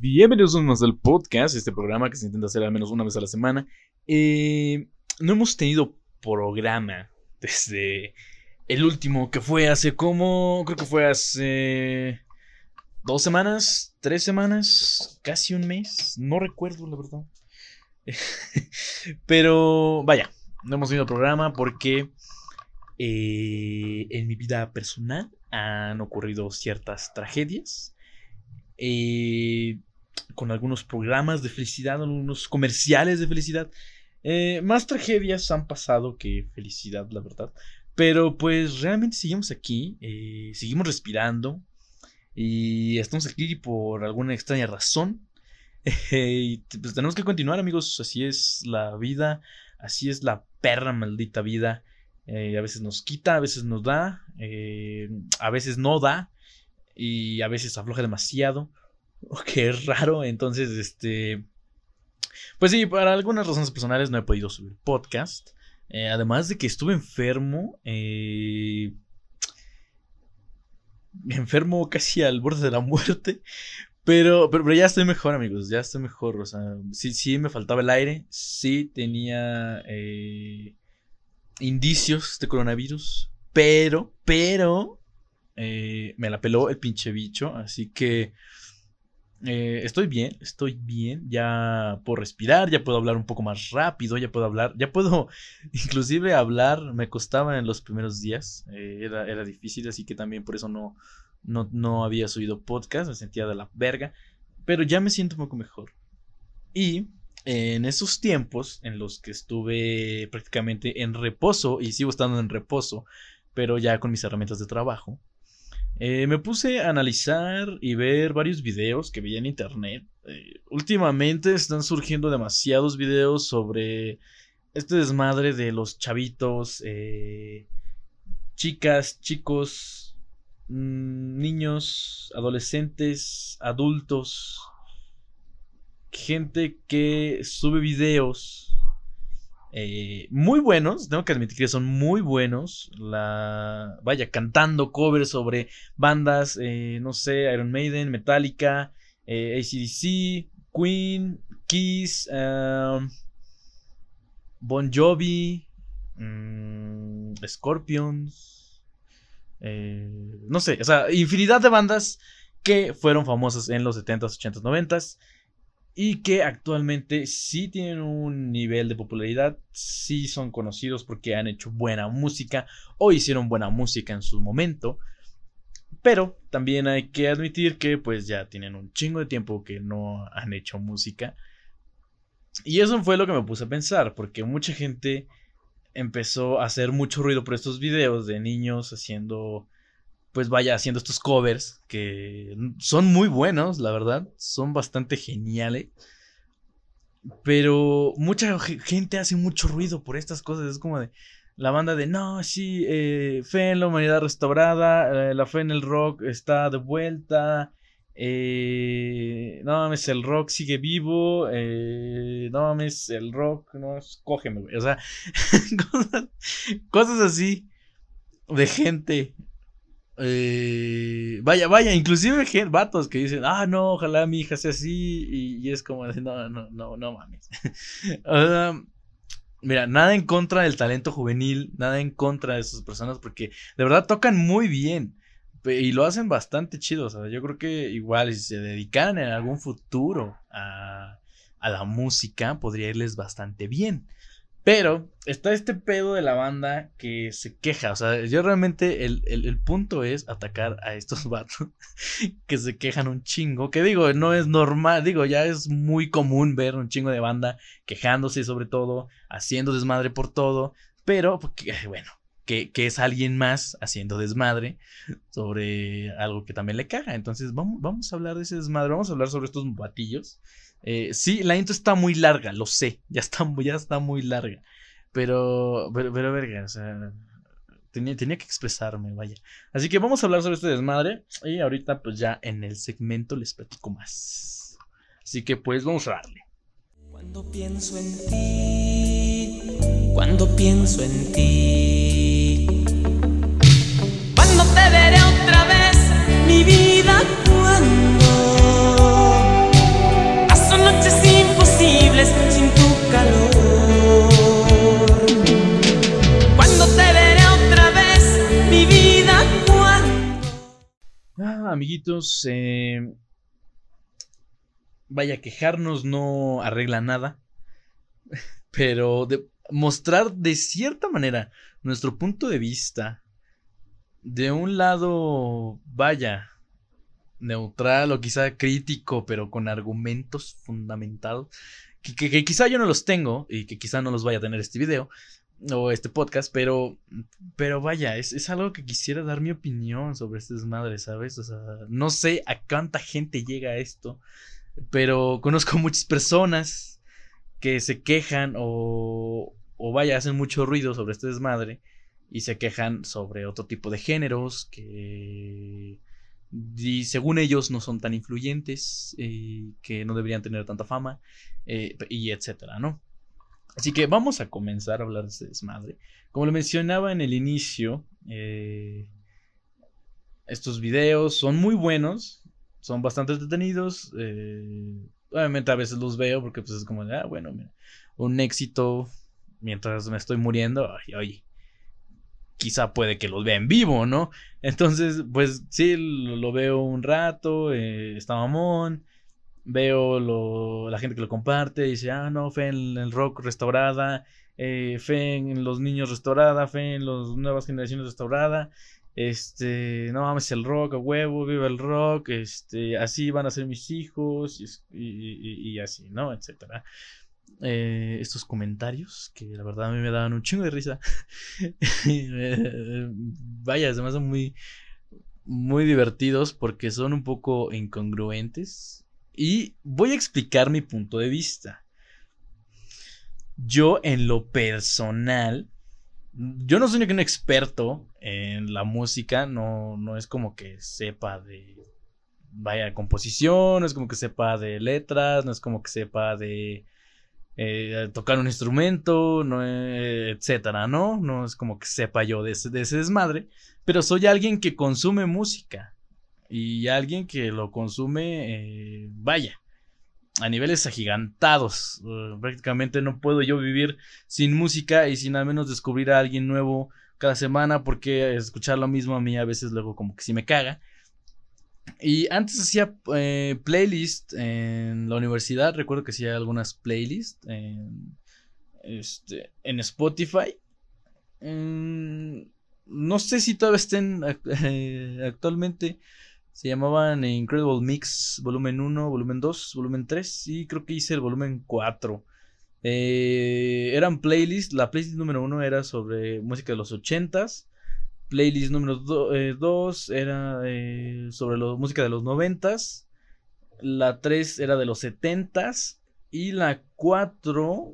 Bienvenidos a más al podcast, este programa que se intenta hacer al menos una vez a la semana. Eh, no hemos tenido programa desde el último que fue hace como, creo que fue hace dos semanas, tres semanas, casi un mes, no recuerdo la verdad. Pero vaya, no hemos tenido programa porque eh, en mi vida personal han ocurrido ciertas tragedias. Eh, con algunos programas de felicidad, algunos comerciales de felicidad. Eh, más tragedias han pasado que felicidad, la verdad. Pero pues realmente seguimos aquí, seguimos respirando y estamos aquí por alguna extraña razón. y pues tenemos que continuar amigos, así es la vida, así es la perra maldita vida. a veces nos quita, a veces nos da, a veces no da y a veces afloja demasiado, que es raro, entonces este... Pues sí, para algunas razones personales no he podido subir podcast. Eh, además de que estuve enfermo. Eh, enfermo casi al borde de la muerte. Pero, pero, ya estoy mejor, amigos. Ya estoy mejor. O sea, sí, sí me faltaba el aire. Sí tenía eh, indicios de coronavirus. Pero, pero, eh, me la peló el pinche bicho, así que eh, estoy bien, estoy bien, ya puedo respirar, ya puedo hablar un poco más rápido, ya puedo hablar, ya puedo inclusive hablar, me costaba en los primeros días, eh, era, era, difícil, así que también por eso no, no, no había subido podcast, me sentía de la verga, pero ya me siento un poco mejor. Y en esos tiempos en los que estuve prácticamente en reposo, y sigo estando en reposo, pero ya con mis herramientas de trabajo, eh, me puse a analizar y ver varios videos que veía en internet. Eh, últimamente están surgiendo demasiados videos sobre este desmadre de los chavitos, eh, chicas, chicos, mm, niños, adolescentes, adultos, gente que sube videos eh, muy buenos, tengo que admitir que son muy buenos. La, vaya, cantando covers sobre bandas, eh, no sé, Iron Maiden, Metallica, eh, ACDC, Queen, Kiss, um, Bon Jovi, mm, Scorpions, no sé, o sea, infinidad de bandas que fueron famosas en los 70s, 80s, 90s y que actualmente sí tienen un nivel de popularidad, sí son conocidos porque han hecho buena música o hicieron buena música en su momento. Pero también hay que admitir que pues ya tienen un chingo de tiempo que no han hecho música. Y eso fue lo que me puse a pensar, porque mucha gente empezó a hacer mucho ruido por estos videos de niños haciendo pues vaya haciendo estos covers que son muy buenos, la verdad, son bastante geniales. Pero mucha gente hace mucho ruido por estas cosas, es como de la banda de no, sí, eh, fe en la humanidad restaurada, eh, la fe en el rock está de vuelta, eh, no mames, el rock sigue vivo, no mames, el rock, no, cógeme, güey, o sea, cosas así de gente eh, vaya, vaya, inclusive vatos que dicen, ah, no, ojalá mi hija sea así, y, es como, no, no, no, no mames. mira, nada en contra del talento juvenil, nada en contra de esas personas, porque de verdad tocan muy bien y lo hacen bastante chido. O sea, yo creo que igual si se dedicaran en algún futuro a, a la música, podría irles bastante bien. Pero está este pedo de la banda que se queja. O sea, yo realmente el, punto es atacar a estos vatos que se quejan un chingo. Que digo, no es normal. Digo, ya es muy común ver un chingo de banda quejándose sobre todo, haciendo desmadre por todo. Pero, bueno, que, que, es alguien más haciendo desmadre sobre algo que también le caga. Entonces, vamos, vamos a hablar de ese desmadre. Vamos a hablar sobre estos batillos eh, sí, la intro está muy larga, lo sé. Ya está, ya está muy larga. Pero, pero, pero, verga, tenía, tenía que expresarme, vaya. Así que vamos a hablar sobre este desmadre. Y ahorita, pues ya en el segmento les platico más. Así que, pues, vamos a darle. Cuando pienso en ti, cuando pienso en ti, cuando te veré otra vez, mi vida, cuando calor. Cuando te veré otra vez, mi vida. Ah, amiguitos, eh, vaya, quejarnos no arregla nada, pero de, mostrar de cierta manera nuestro punto de vista. De un lado, vaya, neutral o quizá crítico, pero con argumentos fundamentados, que, quizá yo no los tengo y que quizá no los vaya a tener este video o este podcast, pero, pero vaya, es, es, algo que quisiera dar mi opinión sobre este desmadre, ¿sabes? O sea, no sé a cuánta gente llega esto, pero conozco muchas personas que se quejan o, o vaya, hacen mucho ruido sobre este desmadre y se quejan sobre otro tipo de géneros que y según ellos no son tan influyentes, eh, que no deberían tener tanta fama, eh, y etcétera, ¿no? Así que vamos a comenzar a hablar de este desmadre. Como lo mencionaba en el inicio, eh, estos videos son muy buenos, son bastante entretenidos. obviamente a veces los veo porque pues es como, ah, bueno, un éxito mientras me estoy muriendo. Ay, oye, quizá puede que los vea en vivo, ¿no? Entonces, pues sí, lo, veo un rato, eh, está mamón, veo lo, la gente que lo comparte, dice, ah, no, fe en el rock restaurada, eh, fe en los niños restaurada, fe en las nuevas generaciones restaurada, este, no mames el rock, a huevo, viva el rock, este, así van a ser mis hijos, y, y así, ¿no? Etcétera. Eh, estos comentarios que la verdad a mí me daban un chingo de risa. Vaya, además son muy, muy divertidos porque son un poco incongruentes. Y voy a explicar mi punto de vista. Yo en lo personal, yo no soy un experto en la música, no, no es como que sepa de, vaya, composición, no es como que sepa de letras, no es como que sepa de eh, tocar un instrumento, no, eh, etcétera, ¿no? No es como que sepa yo de ese, desmadre, pero soy alguien que consume música y alguien que lo consume, eh, vaya, a niveles agigantados. prácticamente no puedo yo vivir sin música y sin al menos descubrir a alguien nuevo cada semana porque escuchar lo mismo a mí a veces luego como que sí me caga. Y antes hacía eh, playlist en la universidad. Recuerdo que hacía algunas playlists en, este, en Spotify. Mm, no sé si todavía estén eh, actualmente. Se llamaban Incredible Mix Volumen 1, Volumen 2, Volumen 3 y creo que hice el Volumen 4. Eh, eran playlists. La playlist número 1 era sobre música de los 80s. Playlist número 2 eh, era eh, sobre la música de los 90 La 3 era de los 70 Y la 4,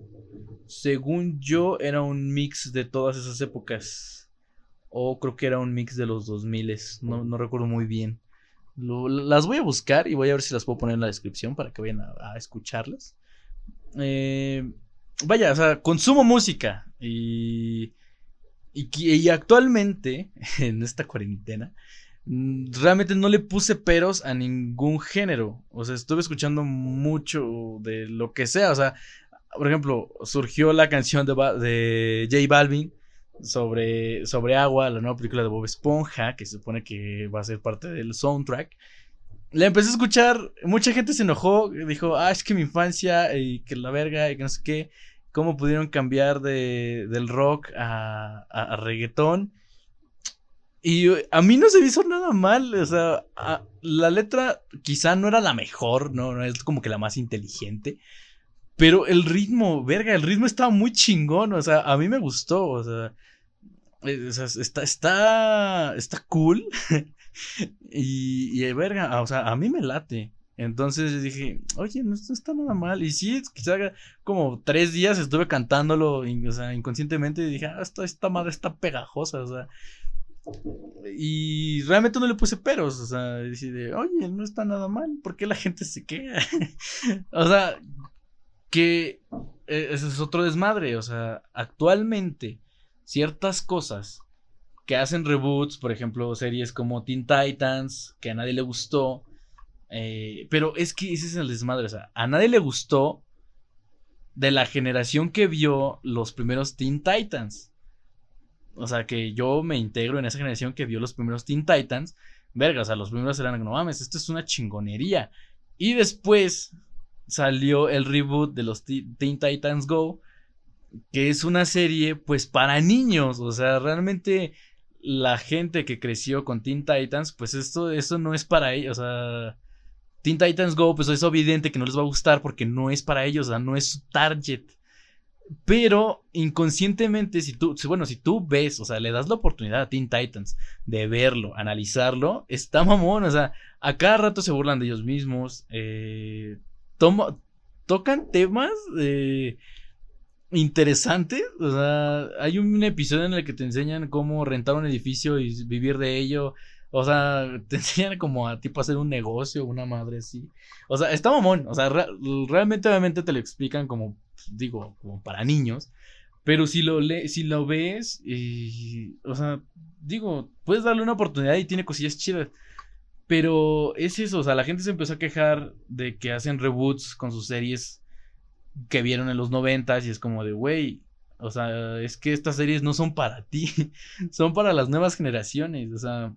según yo, era un mix de todas esas épocas. O creo que era un mix de los 2000 no, no recuerdo muy bien. las voy a buscar y voy a ver si las puedo poner en la descripción para que vayan a, escucharlas. Eh, vaya, o sea, consumo música y y, actualmente, en esta cuarentena, mm, realmente no le puse peros a ningún género. O sea, estuve escuchando mucho de lo que sea. O sea, por ejemplo, surgió la canción de, de J Balvin sobre, sobre Agua, la nueva película de Bob Esponja, que se supone que va a ser parte del soundtrack. La empecé a escuchar, mucha gente se enojó, dijo, ah, es que mi infancia y que la verga y que no sé qué cómo pudieron cambiar de, del rock a, a, reggaetón. Y a mí no se me hizo nada mal, o sea, la letra quizá no era la mejor, ¿no? no es como que la más inteligente, pero el ritmo, verga, el ritmo estaba muy chingón, o sea, a mí me gustó, o sea, está, está, está cool. y, y, verga, o sea, a mí me late. Entonces dije, oye, no, está nada mal. Y sí, quizá como tres días estuve cantándolo o sea, inconscientemente y dije, ah, esta, madre está pegajosa, o sea. Y realmente no le puse peros, o sea, decide, oye, no está nada mal, ¿por qué la gente se queda? o sea, que eh, ese es otro desmadre, o sea, actualmente ciertas cosas que hacen reboots, por ejemplo, series como Teen Titans, que a nadie le gustó, eh, pero es que ese es el desmadre. O sea, a nadie le gustó de la generación que vio los primeros Teen Titans. O sea, que yo me integro en esa generación que vio los primeros Teen Titans. verga, o sea, los primeros eran, no mames, esto es una chingonería. Y después salió el reboot de los Teen Titans Go, que es una serie pues para niños, o sea, realmente la gente que creció con Teen Titans, pues esto, esto no es para ellos, o sea, Teen Titans Go, pues es evidente que no les va a gustar porque no es para ellos, o sea, no es su target. Pero inconscientemente, si tú, bueno, si tú ves, o sea, le das la oportunidad a Teen Titans de verlo, analizarlo, está mamón, o sea, a cada rato se burlan de ellos mismos, eh, tocan temas eh, interesantes, o sea, hay un episodio en el que te enseñan cómo rentar un edificio y vivir de ello, o sea, te enseñan como a tipo hacer un negocio, una madre así. O sea, está mamón. O sea, realmente obviamente te lo explican como digo, como para niños. Pero si lo, le si lo ves, y, o sea, digo, puedes darle una oportunidad y tiene cosillas chidas. Pero es eso, o sea, la gente se empezó a quejar de que hacen reboots con sus series que vieron en los noventas y es como de, güey, o sea, es que estas series no son para ti, son para las nuevas generaciones, o sea,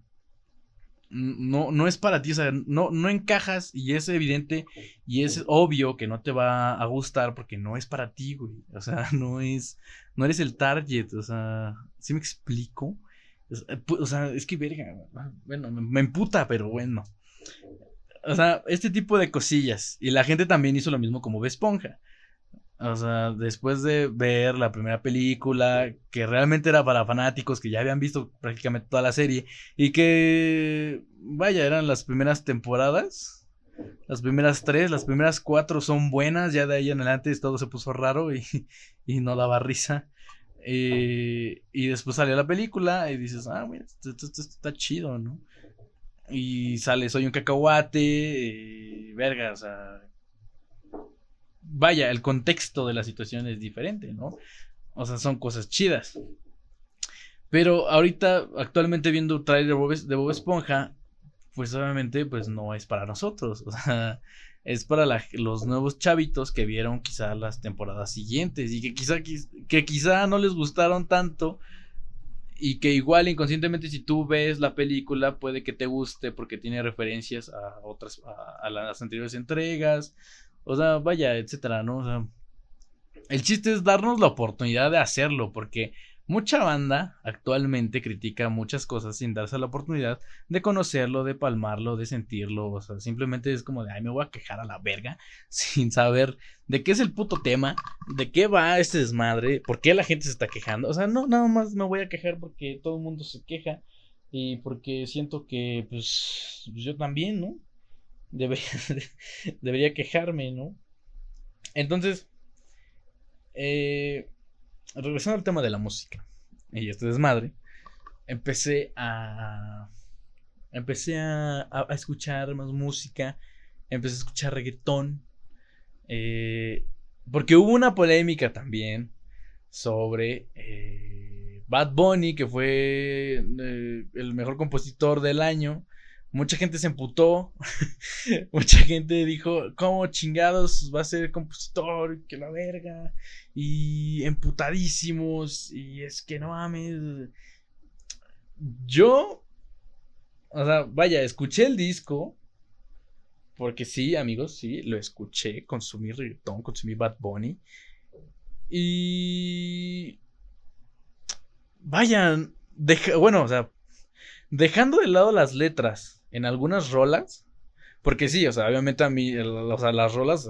no, no es para ti, o sea, no, no encajas y es evidente y es obvio que no te va a gustar porque no es para ti, güey. O sea, no es, no eres el target, o sea, ¿sí me explico? O sea, es que verga, bueno, me, emputa, pero bueno. O sea, este tipo de cosillas. Y la gente también hizo lo mismo como Esponja. O sea, después de ver la primera película, que realmente era para fanáticos que ya habían visto prácticamente toda la serie, y que, vaya, eran las primeras temporadas, las primeras tres, las primeras cuatro son buenas, ya de ahí en adelante todo se puso raro y, y no daba risa. Eh, y después salió la película y dices, ah, mira, esto, está chido, ¿no? Y sale, soy un cacahuate, y, verga, o sea, vaya, el contexto de la situación es diferente, ¿no? O sea, son cosas chidas. Pero ahorita, actualmente viendo trailer de Bob, Esponja, pues obviamente, pues no es para nosotros. O sea, es para los nuevos chavitos que vieron quizá las temporadas siguientes y que quizá, que quizá no les gustaron tanto. Y que igual inconscientemente si tú ves la película puede que te guste porque tiene referencias a otras, a las anteriores entregas o sea, vaya, etcétera, ¿no? O sea, el chiste es darnos la oportunidad de hacerlo, porque mucha banda actualmente critica muchas cosas sin darse la oportunidad de conocerlo, de palmarlo, de sentirlo. O sea, simplemente es como de, ay, me voy a quejar a la verga, sin saber de qué es el puto tema, de qué va este desmadre, por qué la gente se está quejando. O sea, no, nada más me voy a quejar porque todo el mundo se queja y porque siento que, pues, pues yo también, ¿no? debería, quejarme, ¿no? Entonces, eh, regresando al tema de la música y este desmadre, empecé a. Empecé a, a, escuchar más música, empecé a escuchar reggaetón, eh, porque hubo una polémica también sobre eh, Bad Bunny, que fue el mejor compositor del año, Mucha gente se emputó. Mucha gente dijo, ¿cómo chingados va a ser compositor? Que la verga. Y emputadísimos. Y es que no mames. Yo, o sea, vaya, escuché el disco. Porque sí, amigos, sí, lo escuché. Consumí reggaetón, consumí Bad Bunny. Y... Vayan, bueno, o sea, dejando de lado las letras en algunas rolas, porque sí, o sea, obviamente a mí, o sea, las rolas,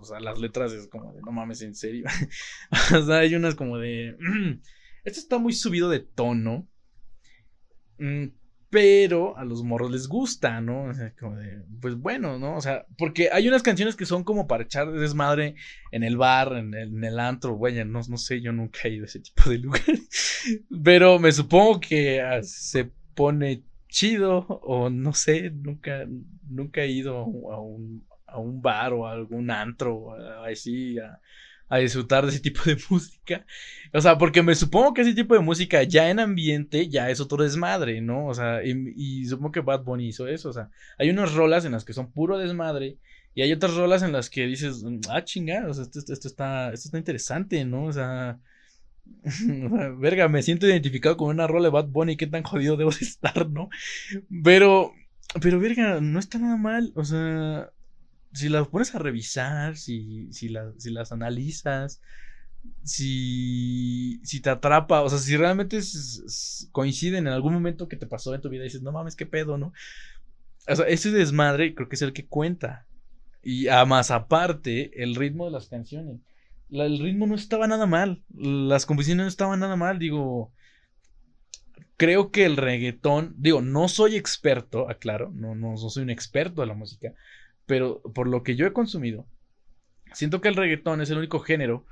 o sea, las letras es como de, no mames, en serio. o sea, hay unas como de, esto está muy subido de tono, mm, pero a los morros les gusta, ¿no? O sea, como de, pues bueno, ¿no? O sea, porque hay unas canciones que son como para echar desmadre en el bar, en el, en el antro, güey, no, no sé, yo nunca he ido a ese tipo de lugar. pero me supongo que ah, se pone chido o no sé, nunca, nunca he ido a un, a un bar o a algún antro así a, a, disfrutar de ese tipo de música. O sea, porque me supongo que ese tipo de música ya en ambiente ya es otro desmadre, ¿no? O sea, y, supongo que Bad Bunny hizo eso. O sea, hay unas rolas en las que son puro desmadre. Y hay otras rolas en las que dices, ah, chingados, esto, esto, está, esto está interesante, ¿no? O sea, Verga, me siento identificado con una rola de Bad Bunny, qué tan jodido debo de estar, ¿no? Pero, pero verga, no está nada mal, o sea, si las pones a revisar, si, si, si las analizas, si, si te atrapa, o sea, si realmente coinciden en algún momento que te pasó en tu vida y dices, no mames, qué pedo, ¿no? O sea, ese desmadre creo que es el que cuenta. Y a más aparte, el ritmo de las canciones. El ritmo no estaba nada mal. Las composiciones no estaban nada mal. Digo, creo que el reggaetón, digo, no soy experto, aclaro, no, no, no soy un experto de la música, pero por lo que yo he consumido, siento que el reggaetón es el único género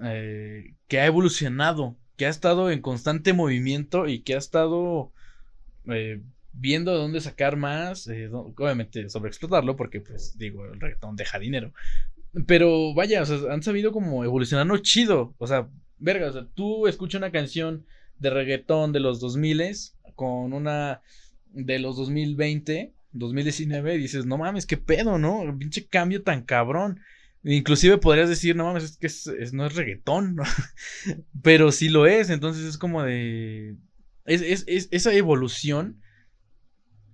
eh, que ha evolucionado, que ha estado en constante movimiento y que ha estado eh, viendo de dónde sacar más, eh, obviamente sobreexplotarlo, porque pues digo, el reggaetón deja dinero. Pero vaya, o sea, han sabido como evolucionarlo chido. O sea, verga, o sea, tú escuchas una canción de reggaetón de los 2000 con una de los 2020, 2019, y dices, no mames, qué pedo, ¿no? Pinche cambio tan cabrón. Inclusive podrías decir, no mames, es que es, no es reggaetón, pero sí lo es, entonces es como de... Es, esa evolución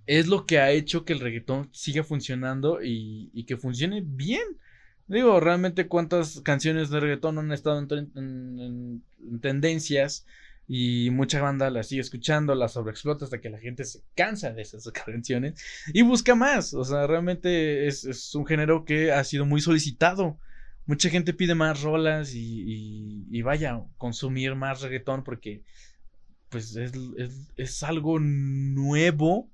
es lo que ha hecho que el reggaetón siga funcionando y, que funcione bien. Digo, realmente cuántas canciones de reggaetón han estado en tendencias y mucha banda la sigue escuchando, la sobreexplota hasta que la gente se cansa de esas canciones y busca más. O sea, realmente es, un género que ha sido muy solicitado. Mucha gente pide más rolas y, y, vaya, consumir más reggaetón porque pues es, algo nuevo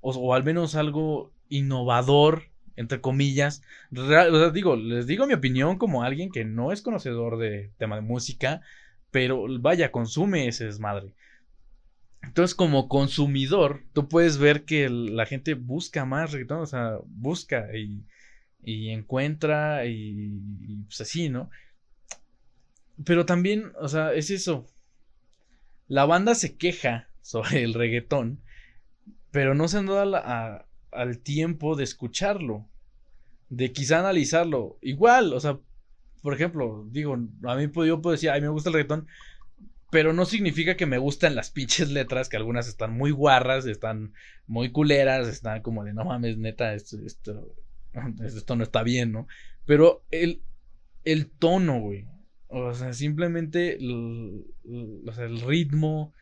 o, al menos algo innovador entre comillas. digo, les digo mi opinión como alguien que no es conocedor de tema de música, pero vaya, consume ese desmadre. Entonces, como consumidor, tú puedes ver que la gente busca más reggaetón, o sea, busca y, encuentra y, pues así, ¿no? Pero también, o sea, es eso. La banda se queja sobre el reggaetón, pero no se han dado al tiempo de escucharlo, de quizá analizarlo. Igual, o sea, por ejemplo, digo, a mí yo puedo decir, a mí me gusta el reggaetón, pero no significa que me gusten las pinches letras, que algunas están muy guarras, están muy culeras, están como de, no mames, neta, esto, esto, esto no está bien, ¿no? Pero el, el tono, güey, o sea, simplemente el, el ritmo,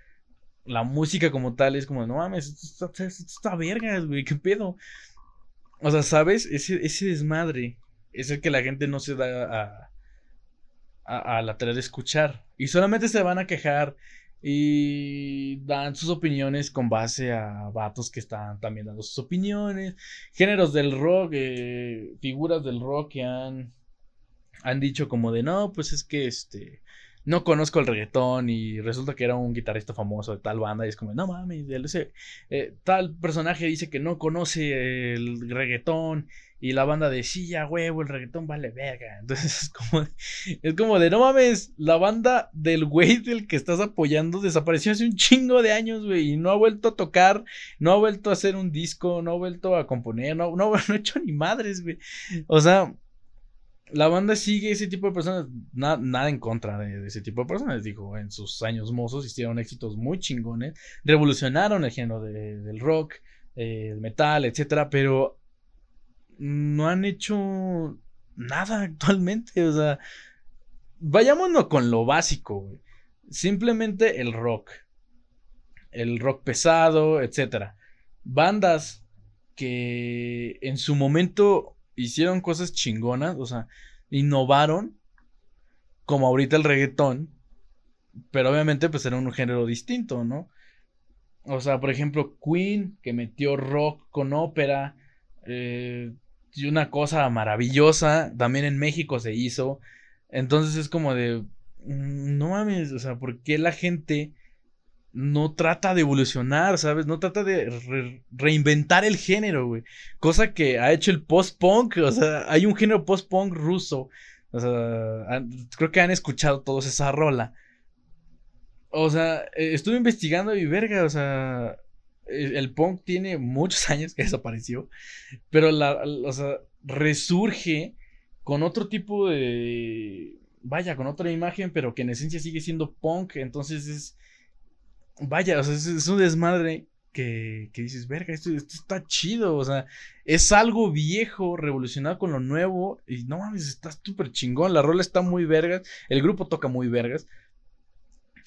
la música como tal, es como, no mames, esto está vergas, güey, qué pedo. O sea, ¿sabes? Ese, ese desmadre es el que la gente no se da a, a, la tarea de escuchar. Y solamente se van a quejar y dan sus opiniones con base a vatos que están también dando sus opiniones. Géneros del rock, eh, figuras del rock que han, han dicho como de no, pues es que este no conozco el reggaetón y resulta que era un guitarrista famoso de tal banda y es como, no mames, eh, tal personaje dice que no conoce el reggaetón y la banda de sí, huevo, el reggaetón vale verga. Entonces es como, es como de no mames, la banda del güey del que estás apoyando desapareció hace un chingo de años, güey, y no ha vuelto a tocar, no ha vuelto a hacer un disco, no ha vuelto a componer, no, no, no ha hecho ni madres, güey. O sea, la banda sigue ese tipo de personas, nada en contra de, ese tipo de personas, dijo, en sus años mozos hicieron éxitos muy chingones, revolucionaron el género del rock, eh, el metal, etcétera, pero no han hecho nada actualmente. O sea, vayámonos con lo básico. Simplemente el rock. El rock pesado, etcétera. Bandas que en su momento hicieron cosas chingonas, o sea, innovaron, como ahorita el reggaetón, pero obviamente pues era un género distinto, ¿no? O sea, por ejemplo, Queen, que metió rock con ópera, eh, y una cosa maravillosa. También en México se hizo. Entonces es como de. Mm, no mames, o sea, ¿por qué la gente no trata de evolucionar, ¿sabes? No trata de reinventar el género, güey. Cosa que ha hecho el post-punk. O sea, hay un género post-punk ruso. O sea, creo que han escuchado todos esa rola. O sea, eh, estuve investigando y verga, o sea, el punk tiene muchos años que desapareció, pero la, o sea, resurge con otro tipo de, vaya, con otra imagen, pero que en esencia sigue siendo punk. Entonces es, vaya, o sea, es, un desmadre que, que dices, verga, esto, está chido. O sea, es algo viejo, revolucionado con lo nuevo. Y no mames, está súper chingón. La rola está muy vergas. El grupo toca muy vergas.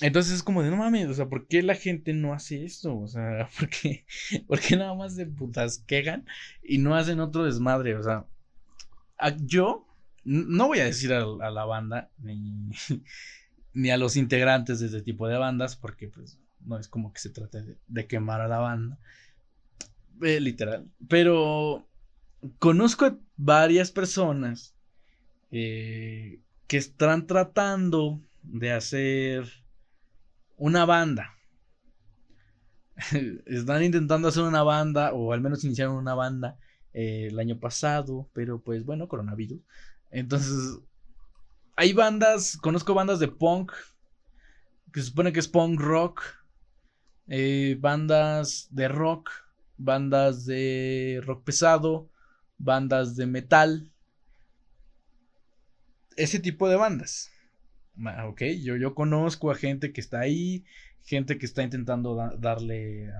Entonces es como de, no mames, o sea, ¿por qué la gente no hace esto? O sea, ¿por qué, ¿por qué nada más de putas quejan y no hacen otro desmadre? O sea, yo no voy a decir a, la banda ni, ni, a los integrantes de este tipo de bandas porque pues no es como que se trate de, quemar a la banda. Eh, literal. Pero conozco varias personas eh, que están tratando de hacer una banda. Están intentando hacer una banda, o al menos iniciaron una banda eh, el año pasado, pero pues bueno, coronavirus. Entonces, hay bandas, conozco bandas de punk, que se supone que es punk rock, eh, bandas de rock, bandas de rock pesado, bandas de metal, ese tipo de bandas. Ok, yo, yo conozco a gente que está ahí, gente que está intentando darle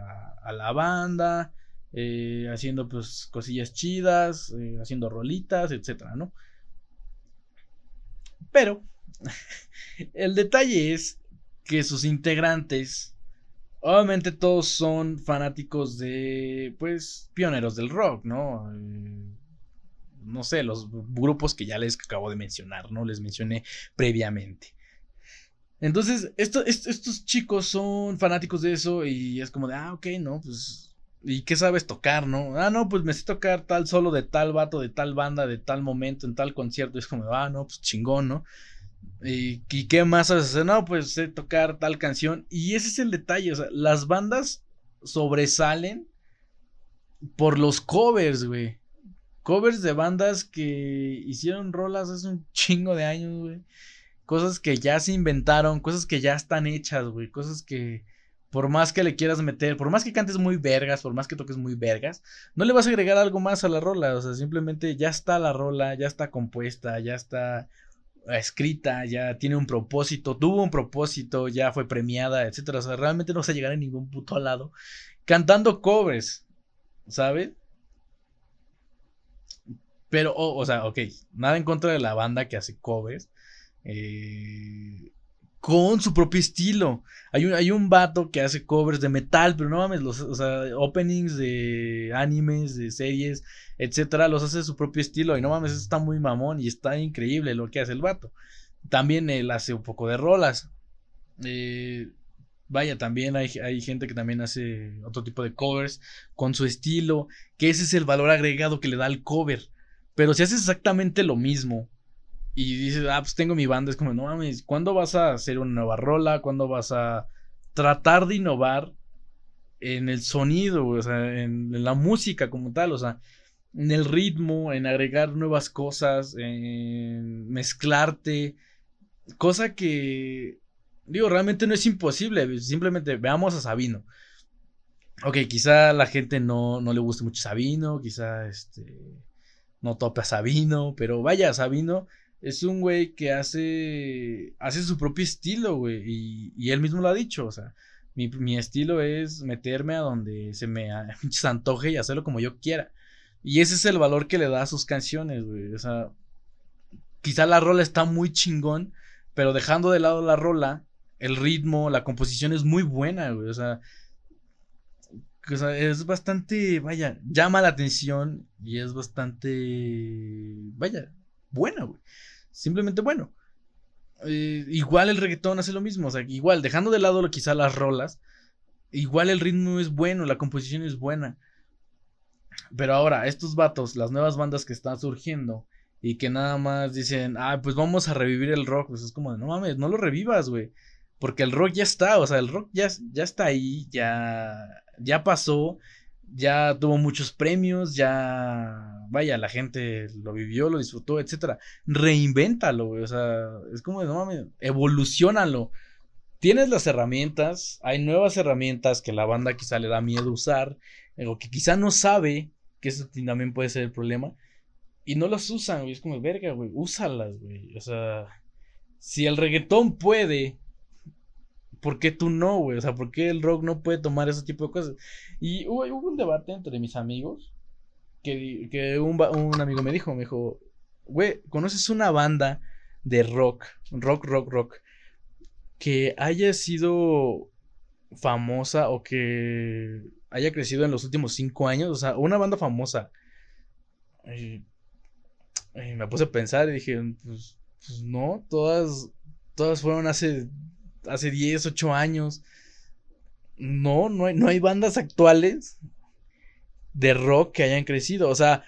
a, la banda, eh, haciendo pues cosillas chidas, eh, haciendo rolitas, etcétera, ¿no? Pero el detalle es que sus integrantes, obviamente todos son fanáticos de, pues, pioneros del rock, ¿no? Eh, no sé, los grupos que ya les acabo de mencionar, ¿no? Les mencioné previamente. Entonces, estos chicos son fanáticos de eso y es como de, ah, ok, no, pues, ¿y qué sabes tocar, no? Ah, no, pues me sé tocar tal solo de tal vato, de tal banda, de tal momento, en tal concierto. Es como, ah, no, pues chingón, ¿no? ¿Y, ¿Y, qué más hacer? No, pues sé tocar tal canción. Y ese es el detalle, las bandas sobresalen por los covers, güey covers de bandas que hicieron rolas hace un chingo de años, güey. Cosas que ya se inventaron, cosas que ya están hechas, güey. Cosas que por más que le quieras meter, por más que cantes muy vergas, por más que toques muy vergas, no le vas a agregar algo más a la rola. O sea, simplemente ya está la rola, ya está compuesta, ya está escrita, ya tiene un propósito, tuvo un propósito, ya fue premiada, etcétera. O sea, realmente no vas a llegar a ningún puto lado cantando covers, ¿sabes? Pero, o sea, ok, nada en contra de la banda que hace covers. Eh, con su propio estilo. Hay un, hay un vato que hace covers de metal, pero no mames, los, o sea, openings de animes, de series, etcétera, los hace de su propio estilo. Y no mames, está muy mamón y está increíble lo que hace el vato. También él hace un poco de rolas. Eh, vaya, también hay, hay, gente que también hace otro tipo de covers con su estilo, que ese es el valor agregado que le da al cover. Pero si haces exactamente lo mismo y dices, ah, pues tengo mi banda, es como, no mames, ¿cuándo vas a hacer una nueva rola? ¿Cuándo vas a tratar de innovar en el sonido, o sea, en, la música como tal, o sea, en el ritmo, en agregar nuevas cosas, en mezclarte, cosa que, digo, realmente no es imposible, simplemente veamos a Sabino. Ok, quizá la gente no, no le guste mucho Sabino, quizá este no tope a Sabino, pero vaya, Sabino es un güey que hace, hace su propio estilo, güey, y, él mismo lo ha dicho, o sea, mi, estilo es meterme a donde se me, antoje y hacerlo como yo quiera. Y ese es el valor que le da a sus canciones, güey, o sea, quizá la rola está muy chingón, pero dejando de lado la rola, el ritmo, la composición es muy buena, güey, o sea, es bastante, vaya, llama la atención y es bastante, vaya, buena, güey. Simplemente bueno. Eh, igual el reggaetón hace lo mismo, o sea, igual, dejando de lado quizá las rolas, igual el ritmo es bueno, la composición es buena. Pero ahora, estos vatos, las nuevas bandas que están surgiendo y que nada más dicen, ah, pues vamos a revivir el rock, pues es como, no mames, no lo revivas, güey. Porque el rock ya está, o sea, el rock ya, ya está ahí, ya, ya pasó, ya tuvo muchos premios, ya, vaya, la gente lo vivió, lo disfrutó, etcétera. Reinvéntalo, güey, o sea, es como, no mames, evolucionalo. Tienes las herramientas, hay nuevas herramientas que la banda quizá le da miedo usar, o que quizá no sabe, que eso también puede ser el problema, y no las usan, güey, es como, verga, güey, úsalas, güey, o sea si el reggaetón puede, ¿por qué tú no, güey? O sea, ¿por qué el rock no puede tomar ese tipo de cosas? Y hubo, un debate entre mis amigos que, que un, amigo me dijo, me dijo, güey, ¿conoces una banda de rock, rock, rock, rock, que haya sido famosa o que haya crecido en los últimos cinco años? O sea, una banda famosa. Y, me puse a pensar y dije, pues, pues no, todas, todas fueron hace hace 10, 8 años. No, no hay, no hay bandas actuales de rock que hayan crecido. O sea,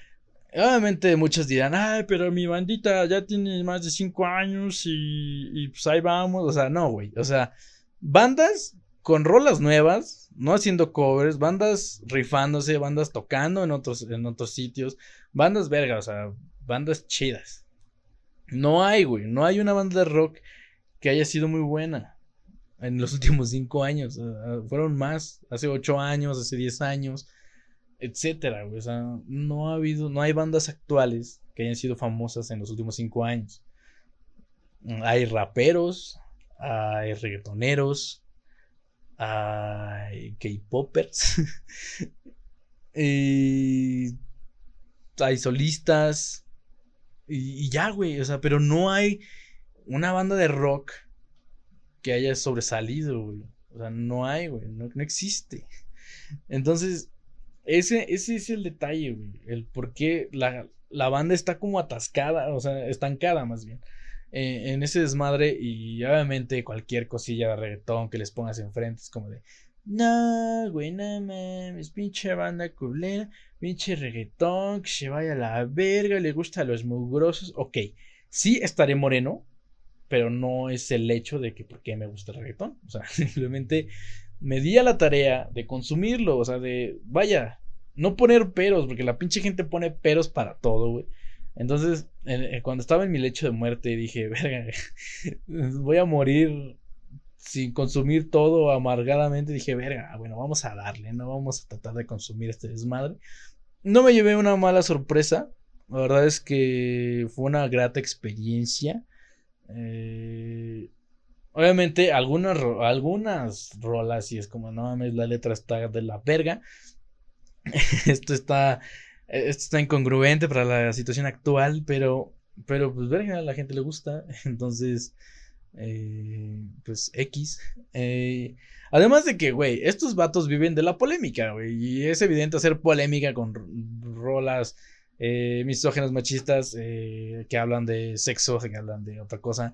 obviamente muchos dirán, ay, pero mi bandita ya tiene más de 5 años y, y pues ahí vamos. O sea, no, güey. O sea, bandas con rolas nuevas, no haciendo covers, bandas rifándose, bandas tocando en otros, en otros sitios, bandas vergas, o sea, bandas chidas. No hay, güey, no hay una banda de rock que haya sido muy buena en los últimos cinco años. fueron más, hace ocho años, hace diez años, etcétera, O sea, no ha habido, no hay bandas actuales que hayan sido famosas en los últimos cinco años. Hay raperos, hay reggaetoneros, hay K-popers, hay solistas, y, y ya, güey, o sea, pero no hay una banda de rock que haya sobresalido, güey. O sea, no hay, güey, no, existe. Entonces, ese, ese es el detalle, güey. El por qué la, la banda está como atascada, o sea, estancada más bien. Eh, en ese desmadre y obviamente cualquier cosilla de reggaetón que les pongas enfrente es como de, no, güey, no mames, pinche banda culera, pinche reggaetón, que se vaya a la verga, le gusta a los mugrosos. Ok, sí estaré moreno, pero no es el hecho de que por qué me gusta el reggaetón. O sea, simplemente me di a la tarea de consumirlo, o sea, de, vaya, no poner peros, porque la pinche gente pone peros para todo, güey. Entonces, cuando estaba en mi lecho de muerte, dije, verga, voy a morir sin consumir todo amargadamente. Dije, verga, bueno, vamos a darle, no vamos a tratar de consumir este desmadre. No me llevé una mala sorpresa. La verdad es que fue una grata experiencia. Eh, obviamente, algunas, algunas rolas, y es como, no mames, la letra está de la verga. esto está. Esto está incongruente para la situación actual, pero. Pero, pues, verga, a la gente le gusta. Entonces. Eh, pues X. Eh, además de que, güey, estos vatos viven de la polémica, güey. Y es evidente hacer polémica con rolas eh, misógenas machistas eh, que hablan de sexo, que hablan de otra cosa,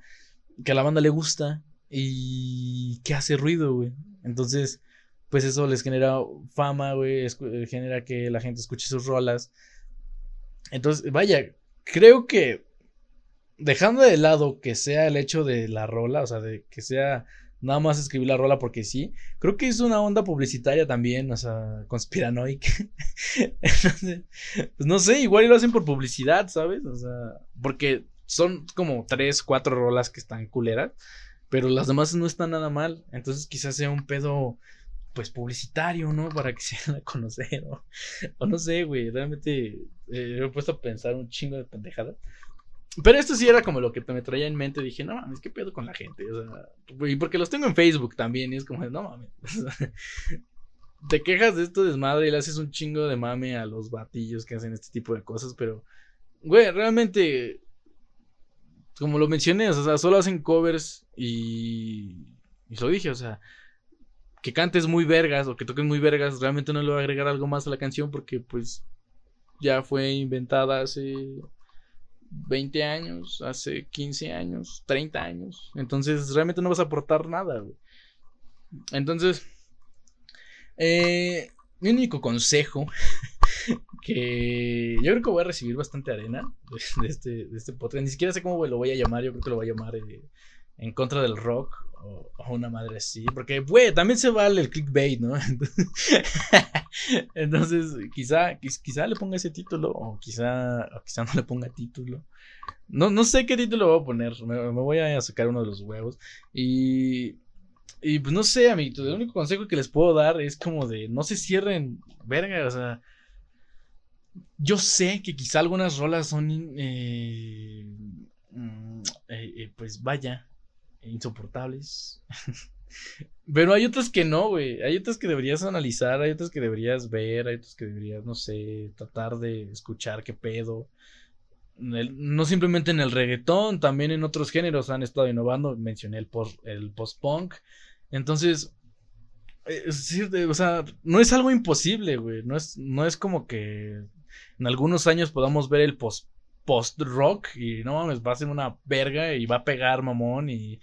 que a la banda le gusta y que hace ruido, güey. Entonces, pues eso les genera fama, güey, eh, genera que la gente escuche sus rolas. Entonces, vaya, creo que dejando de lado que sea el hecho de la rola, o sea, de que sea nada más escribir la rola porque sí. Creo que es una onda publicitaria también, o sea, conspiranoica. pues no sé, igual lo hacen por publicidad, ¿sabes? O sea, porque son como tres, cuatro rolas que están culeras, pero las demás no están nada mal. Entonces quizás sea un pedo, pues publicitario, ¿no? Para que se hagan a conocer, o no sé, güey, realmente eh, me he puesto a pensar un chingo de pendejadas. Pero esto sí era como lo que me traía en mente. Dije, no mames, ¿qué pedo con la gente? O sea, y porque los tengo en Facebook también. Y es como, no mames. te quejas de esto desmadre y le haces un chingo de mame a los batillos que hacen este tipo de cosas. Pero, güey, realmente, como lo mencioné, o sea, solo hacen covers y. Y lo dije, o sea, que cantes muy vergas o que toques muy vergas, realmente no le voy a agregar algo más a la canción porque, pues, ya fue inventada hace 20 años, hace 15 años, 30 años. Entonces realmente no vas a aportar nada, Entonces, eh, mi único consejo, que yo creo que voy a recibir bastante arena de, este, de este podcast, ni siquiera sé cómo lo voy a llamar, yo creo que lo voy a llamar eh, en contra del rock o, una madre así, porque, güey, también se vale el clickbait, ¿no? Entonces, quizá, quizá le ponga ese título o quizá, quizá no le ponga título. No, no sé qué título voy a poner, me, voy a sacar uno de los huevos y... Y pues no sé, amiguitos, el único consejo que les puedo dar es como de no se cierren, verga, o sea, yo sé que quizá algunas rolas son, eh, mm, eh, eh, pues vaya, insoportables. Pero hay otras que no, güey. Hay otras que deberías analizar, hay otras que deberías ver, hay otras que deberías, no sé, tratar de escuchar qué pedo. no simplemente en el reggaetón, también en otros géneros han estado innovando. Mencioné el post, el post-punk. Entonces, eh, es o sea, no es algo imposible, güey. No es, no es como que en algunos años podamos ver el post, post rock y no mames, va a ser una verga y va a pegar mamón y,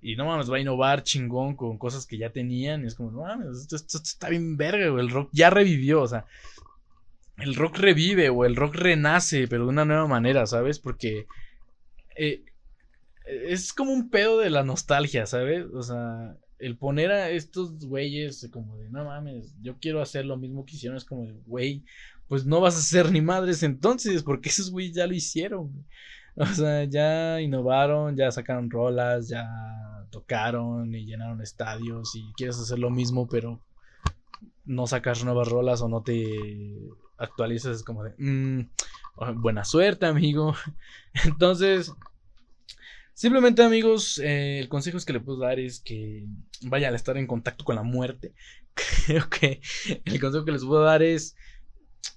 y no mames, va a innovar chingón con cosas que ya tenían. Y es como, no mames, esto, está bien verga, güey. El rock ya revivió, o sea, el rock revive o el rock renace, pero de una nueva manera, ¿sabes? Porque eh, es como un pedo de la nostalgia, ¿sabes? O sea, el poner a estos güeyes como de, no mames, yo quiero hacer lo mismo que hicieron, es como de, güey, pues no vas a ser ni madres entonces, porque esos güeyes ya lo hicieron. O sea, ya innovaron, ya sacaron rolas, ya tocaron y llenaron estadios y quieres hacer lo mismo, pero no sacas nuevas rolas o no te actualizas, es como de, mm, buena suerte, amigo. Entonces, Simplemente amigos, eh, el consejo que le puedo dar es que vaya al estar en contacto con la muerte. Creo que el consejo que les puedo dar es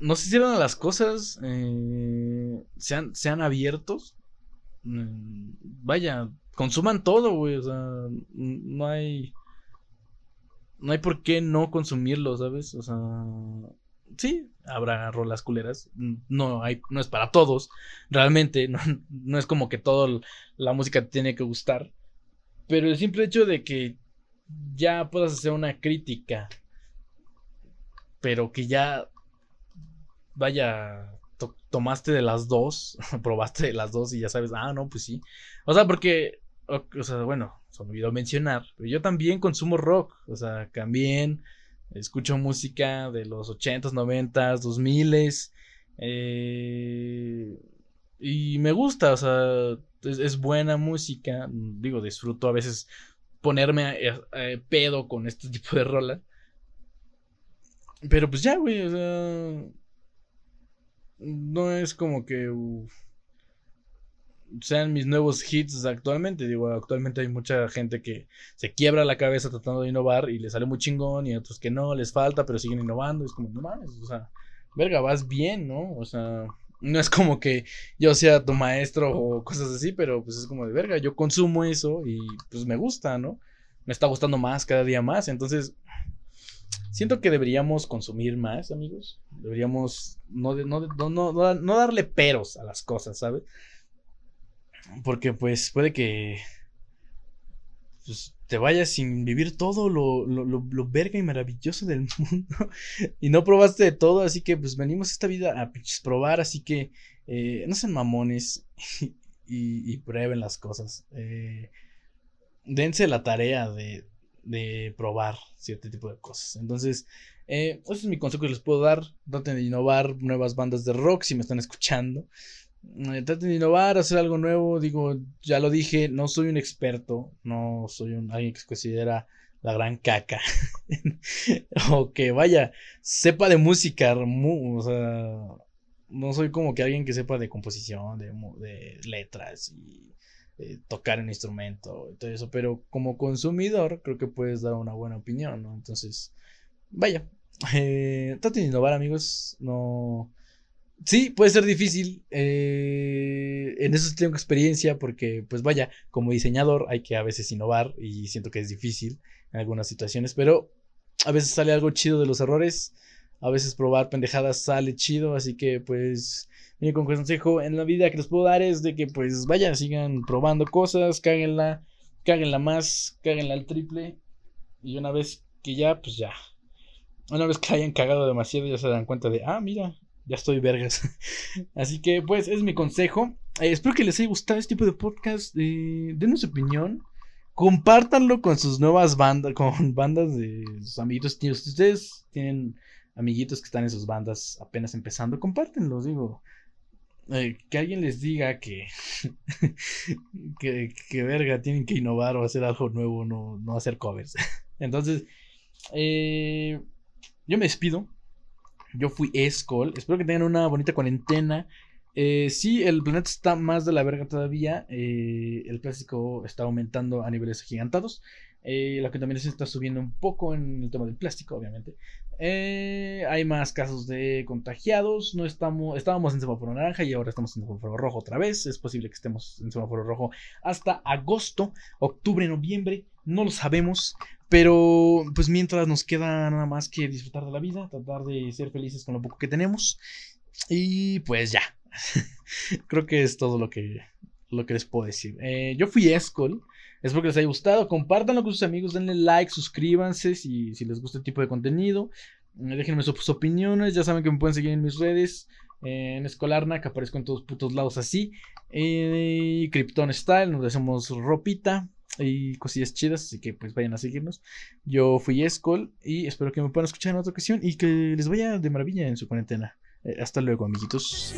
no se cierran las cosas, eh, sean, sean abiertos. Mm, vaya, consuman todo, güey. O sea, no hay. No hay por qué no consumirlo, ¿sabes? O sea, sí, habrá rolas culeras. No, hay, no es para todos. Realmente, no, es como que toda la música te tiene que gustar. Pero el simple hecho de que ya puedas hacer una crítica, pero que ya vaya, tomaste de las dos, probaste de las dos y ya sabes, ah, no, pues sí. O sea, porque, o, sea, bueno, se me olvidó mencionar, pero yo también consumo rock, o sea, también Escucho música de los 80s, 90s, 2000s. y me gusta, o sea, es, buena música. Digo, disfruto a veces ponerme pedo con este tipo de rola. Pero pues ya, güey, o sea. No es como que sean mis nuevos hits actualmente. Digo, actualmente hay mucha gente que se quiebra la cabeza tratando de innovar y le sale muy chingón y otros que no, les falta, pero siguen innovando. Es como, no mames, o sea, verga, vas bien, ¿no? O sea, no es como que yo sea tu maestro o cosas así, pero pues es como de verga, yo consumo eso y pues me gusta, ¿no? Me está gustando más cada día más, entonces siento que deberíamos consumir más, amigos. Deberíamos no, no, no, no darle peros a las cosas, ¿sabes? Porque pues puede que pues, te vayas sin vivir todo lo, lo, lo, verga y maravilloso del mundo. y no probaste de todo, así que pues venimos esta vida a probar, así que eh, no sean mamones y, prueben las cosas. Eh, dense la tarea de, de probar cierto tipo de cosas. Entonces, eh, ese es mi consejo que les puedo dar. Traten de innovar nuevas bandas de rock si me están escuchando. Eh, traten de innovar, hacer algo nuevo. Digo, ya lo dije, no soy un experto, no soy alguien que se considera la gran caca. o que vaya, sepa de música, no soy como que alguien que sepa de composición, de, letras y tocar un instrumento y todo eso, pero como consumidor creo que puedes dar una buena opinión, ¿no? Entonces, vaya, eh, traten de innovar amigos, no Sí, puede ser difícil. Eh, en eso tengo experiencia porque, pues vaya, como diseñador hay que a veces innovar y siento que es difícil en algunas situaciones, pero a veces sale algo chido de los errores, a veces probar pendejadas sale chido, así que pues mi consejo en la vida que les puedo dar es de que pues vaya, sigan probando cosas, cáguenla, cáguenla más, cáguenla al triple y una vez que ya, pues ya. Una vez que hayan cagado demasiado ya se dan cuenta de, ah, mira, ya estoy vergas. Así que, pues, es mi consejo. Eh, espero que les haya gustado este tipo de podcast. Eh, denos opinión. Compártanlo con sus nuevas bandas, con bandas de sus amiguitos. Si ustedes tienen amiguitos que están en sus bandas apenas empezando, compártenlos, digo. Eh, que alguien les diga que, que, que, verga, tienen que innovar o hacer algo nuevo, no, no hacer covers. Entonces, eh, yo me despido. Yo fui Escol. Espero que tengan una bonita cuarentena. Eh, sí, el planeta está más de la verga todavía. eh, el plástico está aumentando a niveles agigantados. Eh, la contaminación está subiendo un poco en el tema del plástico, obviamente. Eh, hay más casos de contagiados. No estamos, estábamos en semáforo naranja y ahora estamos en semáforo rojo otra vez. Es posible que estemos en semáforo rojo hasta agosto, octubre, noviembre. No lo sabemos. Pero pues mientras nos queda nada más que disfrutar de la vida, tratar de ser felices con lo poco que tenemos. Y pues ya. Creo que es todo lo que, lo que les puedo decir. Eh, yo fui Escol. Espero que les haya gustado. Compártanlo con sus amigos. Denle like, suscríbanse si, si les gusta el tipo de contenido. Eh, Déjenme sus opiniones. Ya saben que me pueden seguir en mis redes. en Escolarna, que aparezco en todos putos lados así. Eh, y Krypton Style, donde hacemos ropita y cosillas chidas. Así que pues vayan a seguirnos. Yo fui Escol y espero que me puedan escuchar en otra ocasión y que les vaya de maravilla en su cuarentena. Eh, hasta luego, amiguitos.